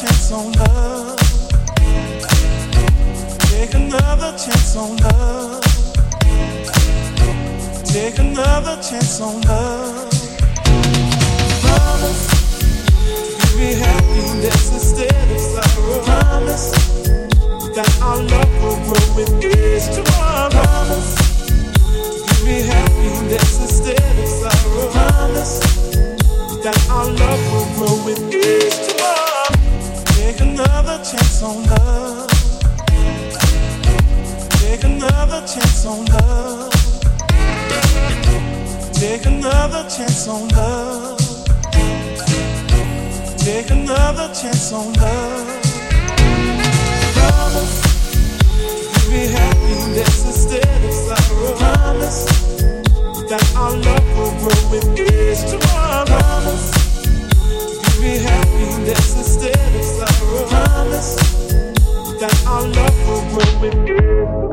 chance on love. Take another chance on love. Take another chance on love. Promise you'll be happiness instead of sorrow. Promise that our love will grow with each tomorrow. Promise you'll be happiness instead of sorrow. Promise that our love will grow with each tomorrow. Take another chance on love. Take another chance on love. Take another chance on love. Take another chance on love. Promise to be happiness instead of sorrow. Promise that our love will grow with each tomorrow. Promise happiness instead of sorrow. Promise that our love will with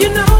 You know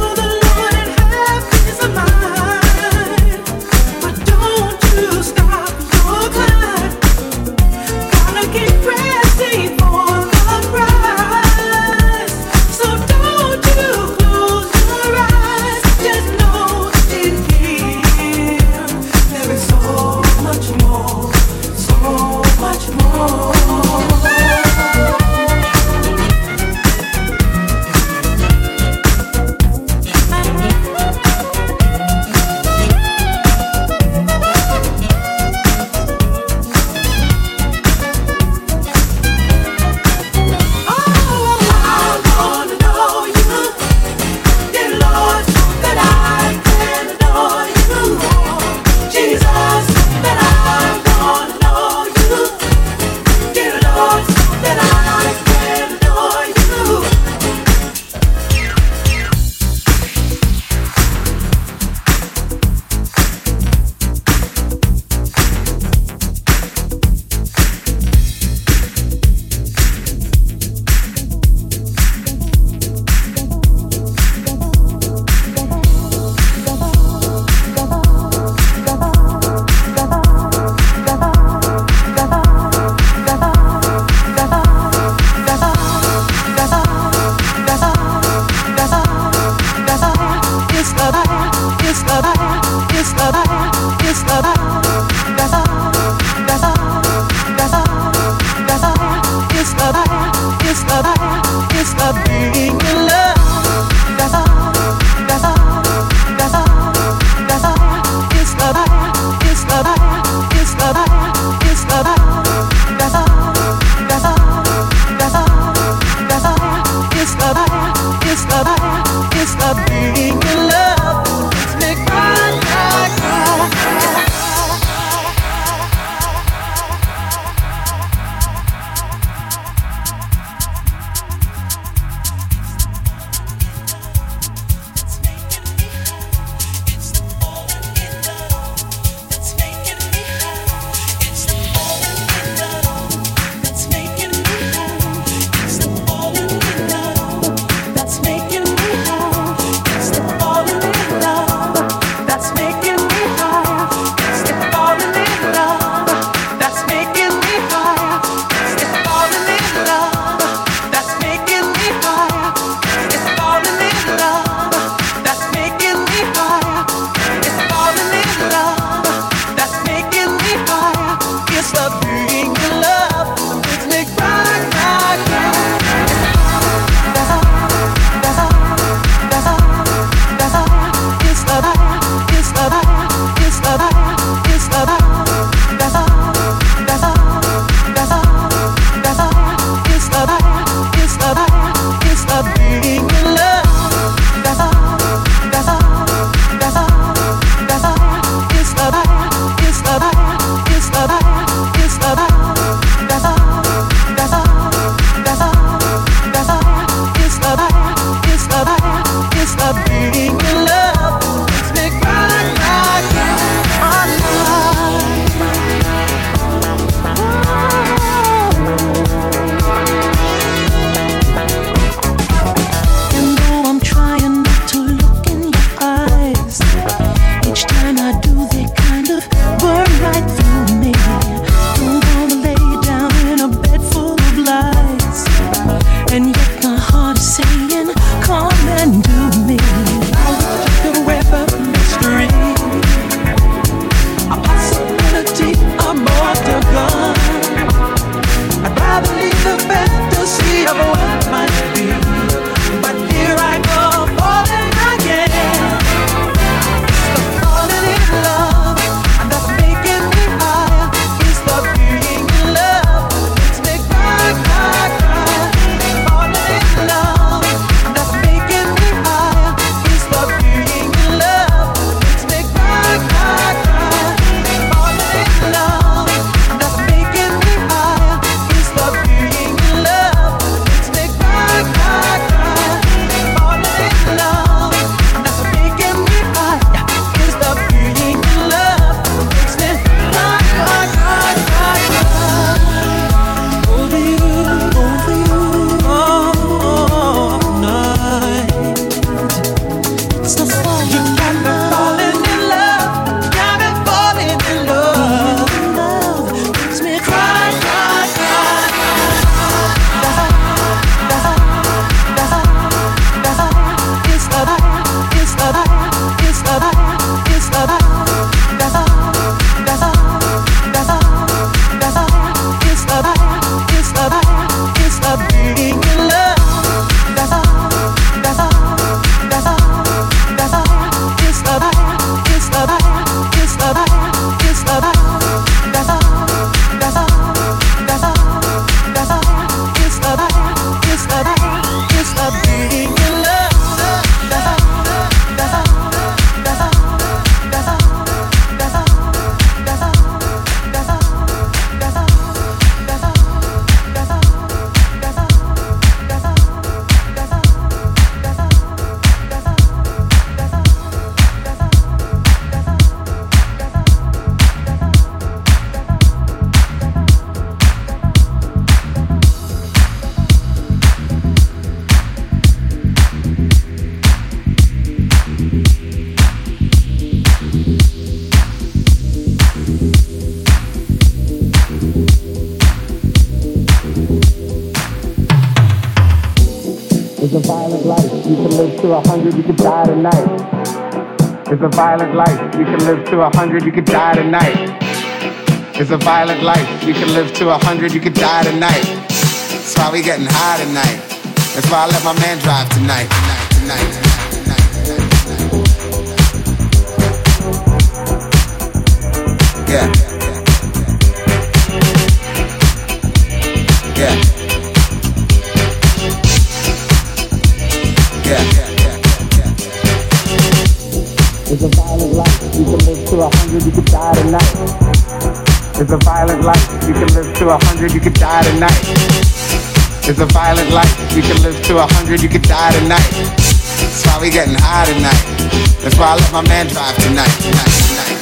hundred, you could die tonight. It's a violent life. You can live to a hundred, you could die tonight. It's a violent life. You can live to a hundred, you could die tonight. That's why we getting high tonight. That's why I let my man drive tonight, tonight, tonight. Yeah. It's a violent life. You can live to a hundred, you could die tonight. That's why we getting high tonight. That's why I let my man drive tonight, tonight, tonight.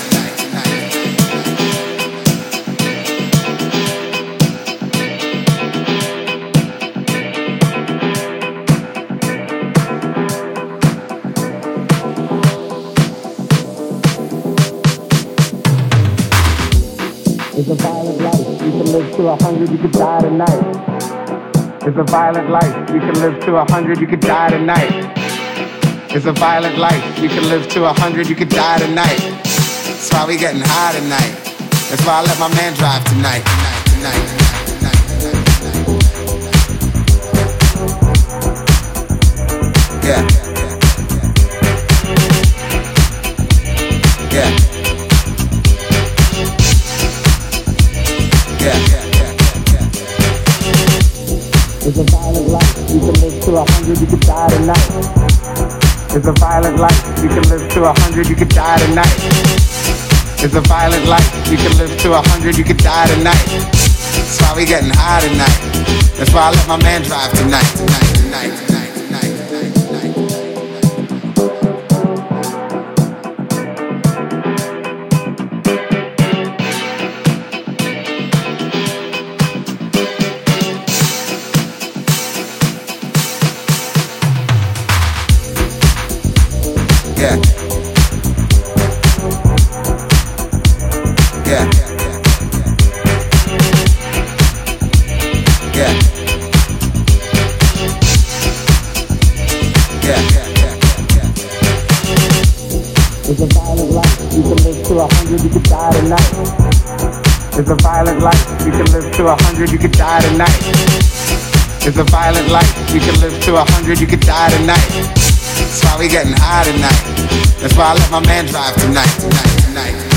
It's a violent life. You can live to a hundred, you could die tonight. It's a violent life. You can live to a hundred, you could die tonight. It's a violent life. You can live to a hundred, you could die tonight. That's why we getting high tonight. That's why I let my man drive tonight, tonight, tonight. Yeah. It's a violent life. You can live to a hundred, you could die tonight. It's a violent life. You can live to a hundred, you could die tonight. That's why we getting high tonight. That's why I let my man drive tonight, tonight, tonight. To a hundred, you could die tonight. It's a violent life. You can live to a hundred, you could die tonight. That's why we getting high tonight. That's why I let my man drive tonight, tonight, tonight.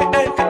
hey, hey.